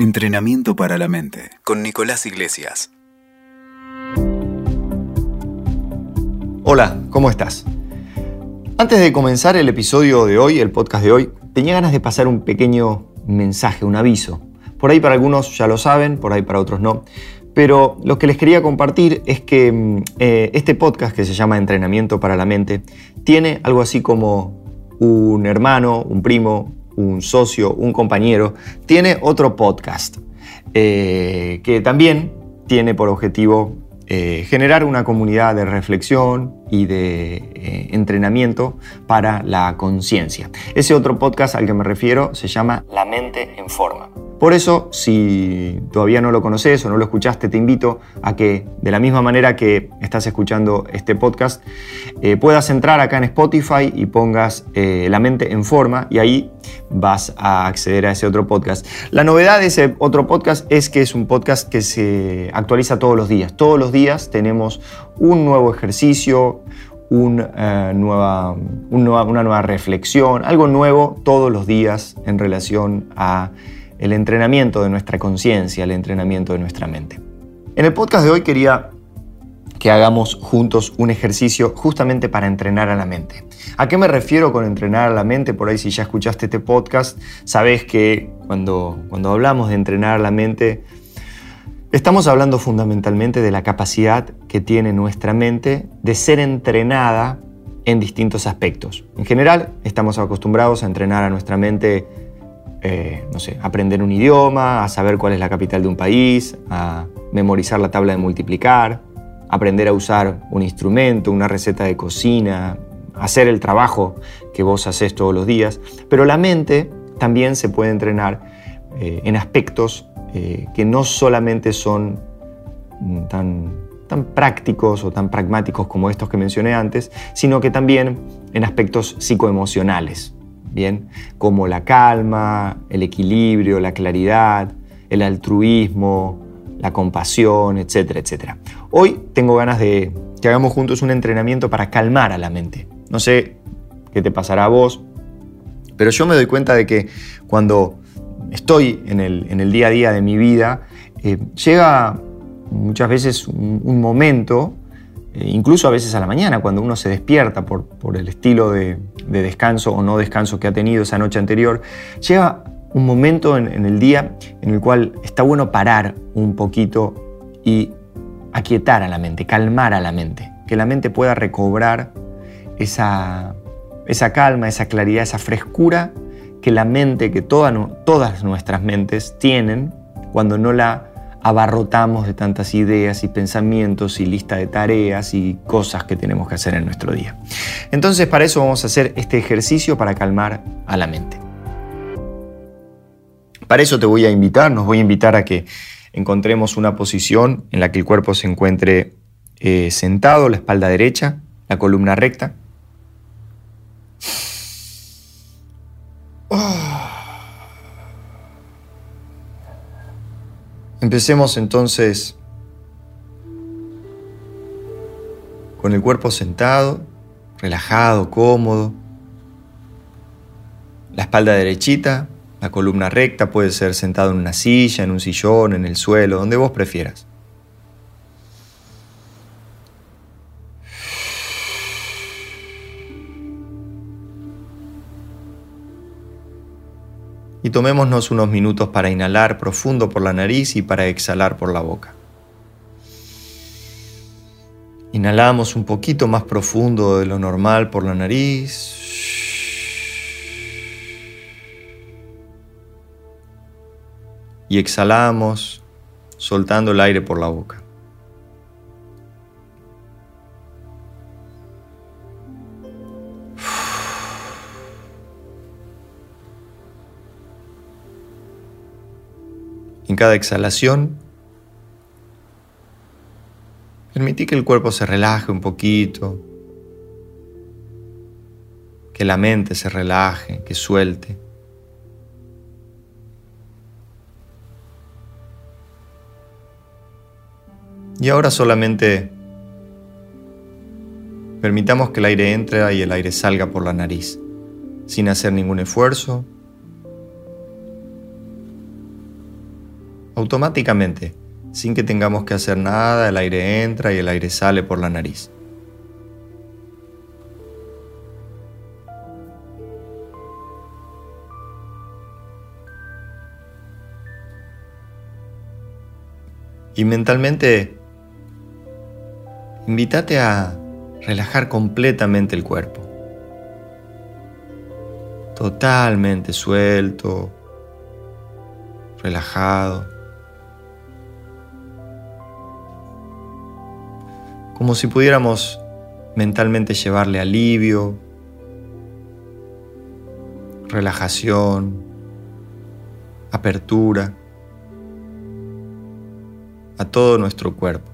Entrenamiento para la mente con Nicolás Iglesias. Hola, ¿cómo estás? Antes de comenzar el episodio de hoy, el podcast de hoy, tenía ganas de pasar un pequeño mensaje, un aviso. Por ahí para algunos ya lo saben, por ahí para otros no. Pero lo que les quería compartir es que mm, eh, este podcast que se llama Entrenamiento para la Mente tiene algo así como un hermano, un primo, un socio, un compañero, tiene otro podcast eh, que también tiene por objetivo eh, generar una comunidad de reflexión y de eh, entrenamiento para la conciencia. Ese otro podcast al que me refiero se llama La mente en forma. Por eso, si todavía no lo conoces o no lo escuchaste, te invito a que, de la misma manera que estás escuchando este podcast, eh, puedas entrar acá en Spotify y pongas eh, la mente en forma y ahí vas a acceder a ese otro podcast. La novedad de ese otro podcast es que es un podcast que se actualiza todos los días. Todos los días tenemos un nuevo ejercicio, una, nueva, una nueva reflexión, algo nuevo todos los días en relación a el entrenamiento de nuestra conciencia, el entrenamiento de nuestra mente. En el podcast de hoy quería que hagamos juntos un ejercicio justamente para entrenar a la mente. ¿A qué me refiero con entrenar a la mente? Por ahí si ya escuchaste este podcast, sabes que cuando, cuando hablamos de entrenar a la mente, estamos hablando fundamentalmente de la capacidad que tiene nuestra mente de ser entrenada en distintos aspectos. En general, estamos acostumbrados a entrenar a nuestra mente eh, no sé, aprender un idioma, a saber cuál es la capital de un país, a memorizar la tabla de multiplicar, aprender a usar un instrumento, una receta de cocina, hacer el trabajo que vos haces todos los días. Pero la mente también se puede entrenar eh, en aspectos eh, que no solamente son tan, tan prácticos o tan pragmáticos como estos que mencioné antes, sino que también en aspectos psicoemocionales bien, como la calma, el equilibrio, la claridad, el altruismo, la compasión, etcétera, etcétera. Hoy tengo ganas de que hagamos juntos un entrenamiento para calmar a la mente. No sé qué te pasará a vos, pero yo me doy cuenta de que cuando estoy en el, día a día de mi vida, eh, llega muchas veces un momento incluso a veces a la mañana, cuando uno se despierta por, el estilo de, descanso o no descanso que ha tenido esa noche anterior, llega un momento en, el día en el cual está bueno parar un poquito y aquietar a la mente, calmar a la mente, que la mente pueda recobrar esa, esa calma, esa claridad, esa frescura que la mente, que todas nuestras mentes tienen cuando no la abarrotamos de tantas ideas y pensamientos y lista de tareas y cosas que tenemos que hacer en nuestro día. Entonces para eso vamos a hacer este ejercicio para calmar a la mente. Para eso te voy a invitar, nos voy a invitar a que encontremos una posición en la que el cuerpo se encuentre eh, sentado, la espalda derecha, la columna recta. Empecemos entonces con el cuerpo sentado, relajado, cómodo, la espalda derechita, la columna recta, puede ser sentado en una silla, en un sillón, en el suelo, donde vos prefieras. Y tomémonos unos minutos para inhalar profundo por la nariz y para exhalar por la boca. Inhalamos un poquito más profundo de lo normal por la nariz. Y exhalamos soltando el aire por la boca. Cada exhalación, permití que el cuerpo se relaje un poquito, que la mente se relaje, que suelte. Y ahora solamente permitamos que el aire entre y el aire salga por la nariz, sin hacer ningún esfuerzo, automáticamente, sin que tengamos que hacer nada, el aire entra y el aire sale por la nariz. Y mentalmente, invítate a relajar completamente el cuerpo. Totalmente suelto, relajado. Como si pudiéramos mentalmente llevarle alivio, relajación, apertura a todo nuestro cuerpo.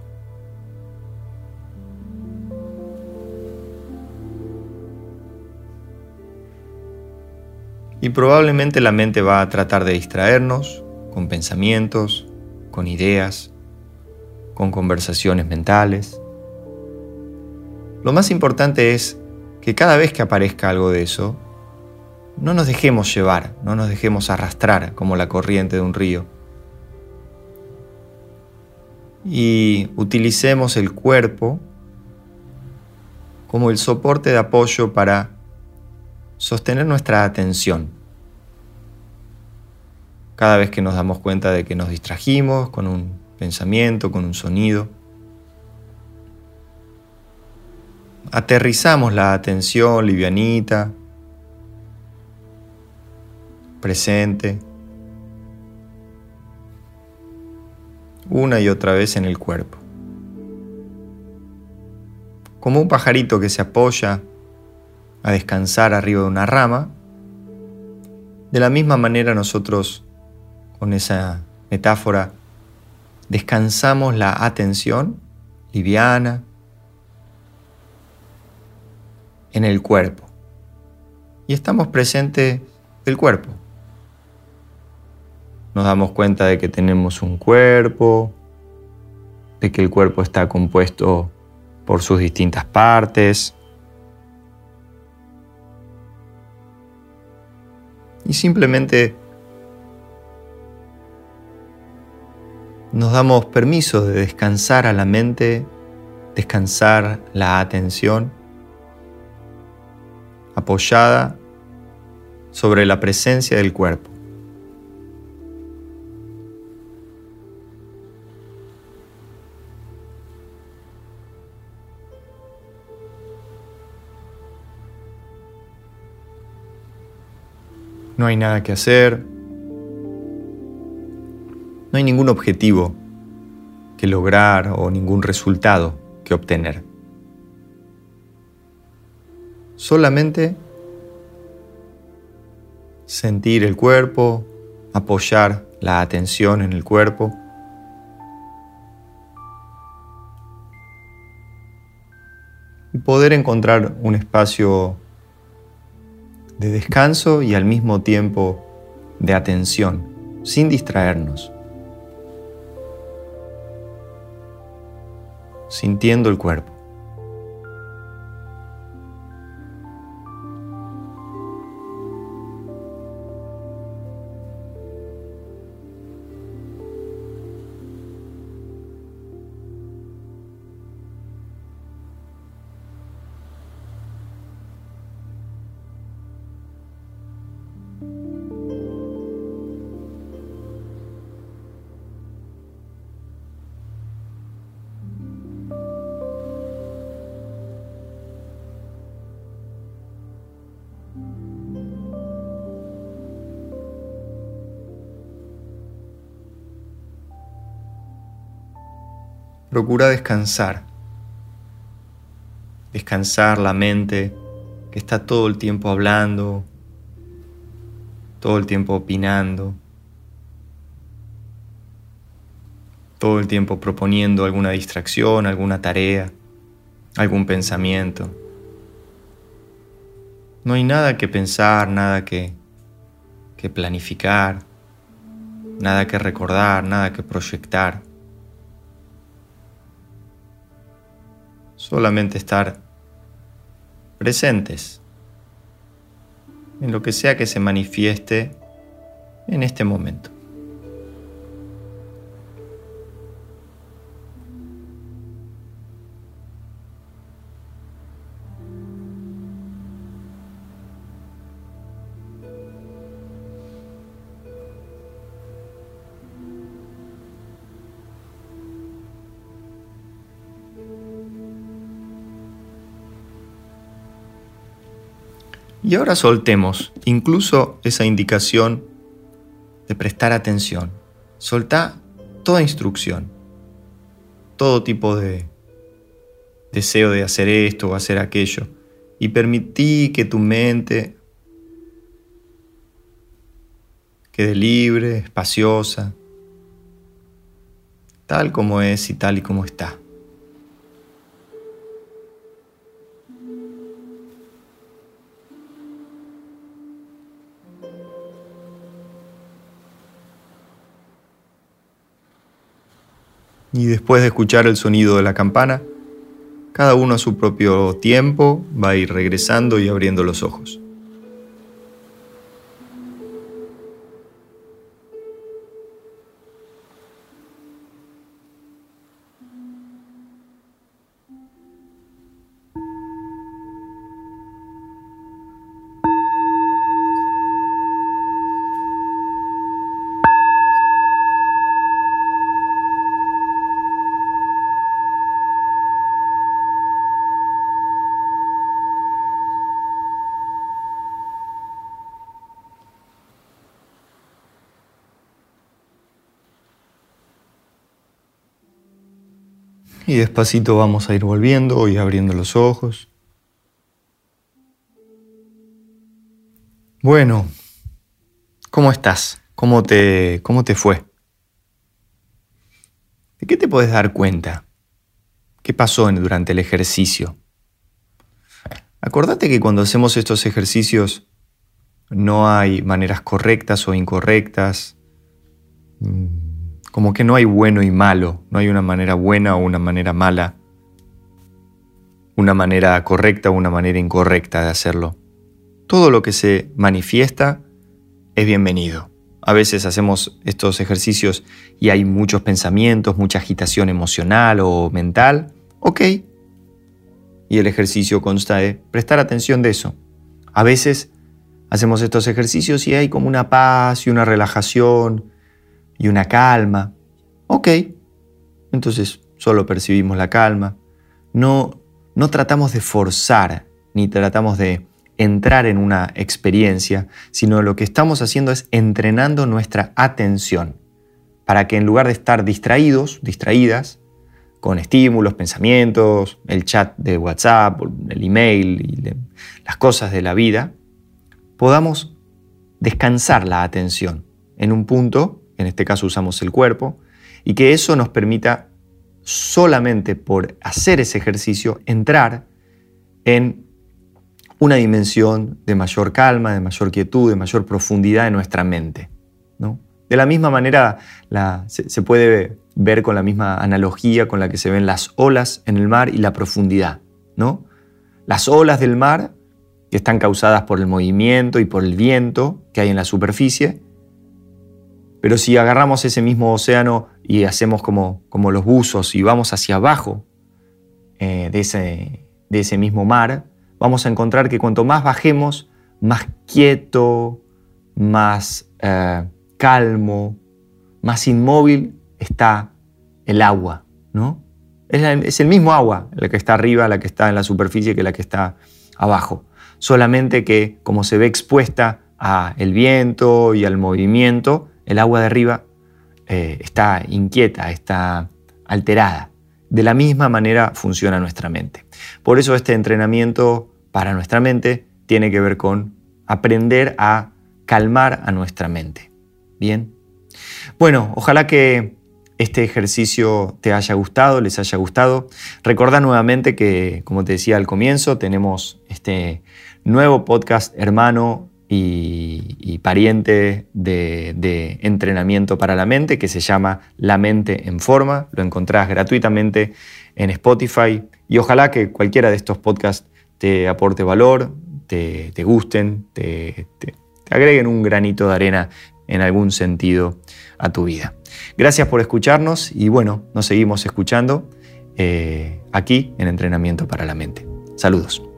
Y probablemente la mente va a tratar de distraernos con pensamientos, con ideas, con conversaciones mentales. Lo más importante es que cada vez que aparezca algo de eso, no nos dejemos llevar, no nos dejemos arrastrar como la corriente de un río. Y utilicemos el cuerpo como el soporte de apoyo para sostener nuestra atención. Cada vez que nos damos cuenta de que nos distrajimos con un pensamiento, con un sonido, aterrizamos la atención livianita, presente, una y otra vez en el cuerpo. Como un pajarito que se apoya a descansar arriba de una rama, de la misma manera nosotros, con esa metáfora, descansamos la atención liviana en el cuerpo. Y estamos presentes del cuerpo. Nos damos cuenta de que tenemos un cuerpo, de que el cuerpo está compuesto por sus distintas partes, y simplemente nos damos permiso de descansar a la mente, descansar la atención apoyada sobre la presencia del cuerpo. No hay nada que hacer. No hay ningún objetivo que lograr o ningún resultado que obtener. Solamente sentir el cuerpo, apoyar la atención en el cuerpo. Y poder encontrar un espacio de descanso y al mismo tiempo de atención, sin distraernos, sintiendo el cuerpo. Procura descansar. Descansar la mente que está todo el tiempo hablando, todo el tiempo opinando, todo el tiempo proponiendo alguna distracción, alguna tarea, algún pensamiento. No hay nada que pensar, nada que, que planificar, nada que recordar, nada que proyectar. Solamente estar presentes en lo que sea que se manifieste en este momento. Y ahora soltemos incluso esa indicación de prestar atención. Soltá toda instrucción, todo tipo de deseo de hacer esto o hacer aquello. Y permití que tu mente quede libre, espaciosa, tal como es y tal y como está. Y después de escuchar el sonido de la campana, cada uno a su propio tiempo va a ir regresando y abriendo los ojos. Y despacito vamos a ir volviendo y abriendo los ojos. Bueno, ¿cómo estás? ¿Cómo te, cómo te fue? ¿De qué te puedes dar cuenta? ¿Qué pasó durante el ejercicio? Acordate que cuando hacemos estos ejercicios no hay maneras correctas o incorrectas. Mm, como que no hay bueno y malo, no hay una manera buena o una manera mala, una manera correcta o una manera incorrecta de hacerlo. Todo lo que se manifiesta es bienvenido. A veces hacemos estos ejercicios y hay muchos pensamientos, mucha agitación emocional o mental. Ok. Y el ejercicio consta de prestar atención de eso. A veces hacemos estos ejercicios y hay como una paz y una relajación, y una calma. Ok, entonces solo percibimos la calma. No, no tratamos de forzar ni tratamos de entrar en una experiencia, sino lo que estamos haciendo es entrenando nuestra atención para que en lugar de estar distraídos, distraídas, con estímulos, pensamientos, el chat de WhatsApp, el email y las cosas de la vida, podamos descansar la atención en un punto en este caso usamos el cuerpo, y que eso nos permita solamente por hacer ese ejercicio entrar en una dimensión de mayor calma, de mayor quietud, de mayor profundidad en nuestra mente. ¿no? De la misma manera se, se, puede ver con la misma analogía con la que se ven las olas en el mar y la profundidad. ¿no? Las olas del mar, que están causadas por el movimiento y por el viento que hay en la superficie, pero si agarramos ese mismo océano y hacemos como, como los buzos y vamos hacia abajo eh, de, ese, de ese mismo mar, vamos a encontrar que cuanto más bajemos, más quieto, más eh, calmo, más inmóvil está el agua, ¿no? Es, es, el mismo agua la que está arriba, la que está en la superficie que la que está abajo. Solamente que como se ve expuesta al viento y al movimiento, el agua de arriba eh, está inquieta, está alterada. De la misma manera funciona nuestra mente. Por eso este entrenamiento para nuestra mente tiene que ver con aprender a calmar a nuestra mente. Bien. Bueno, ojalá que este ejercicio te haya gustado, les haya gustado. Recordá nuevamente que, como te decía al comienzo, tenemos este nuevo podcast hermano y, pariente de, entrenamiento para la mente que se llama La mente en forma. Lo encontrás gratuitamente en Spotify y ojalá que cualquiera de estos podcasts te aporte valor, te, gusten, te, agreguen un granito de arena en algún sentido a tu vida. Gracias por escucharnos y bueno, nos seguimos escuchando eh, aquí en Entrenamiento para la Mente. Saludos.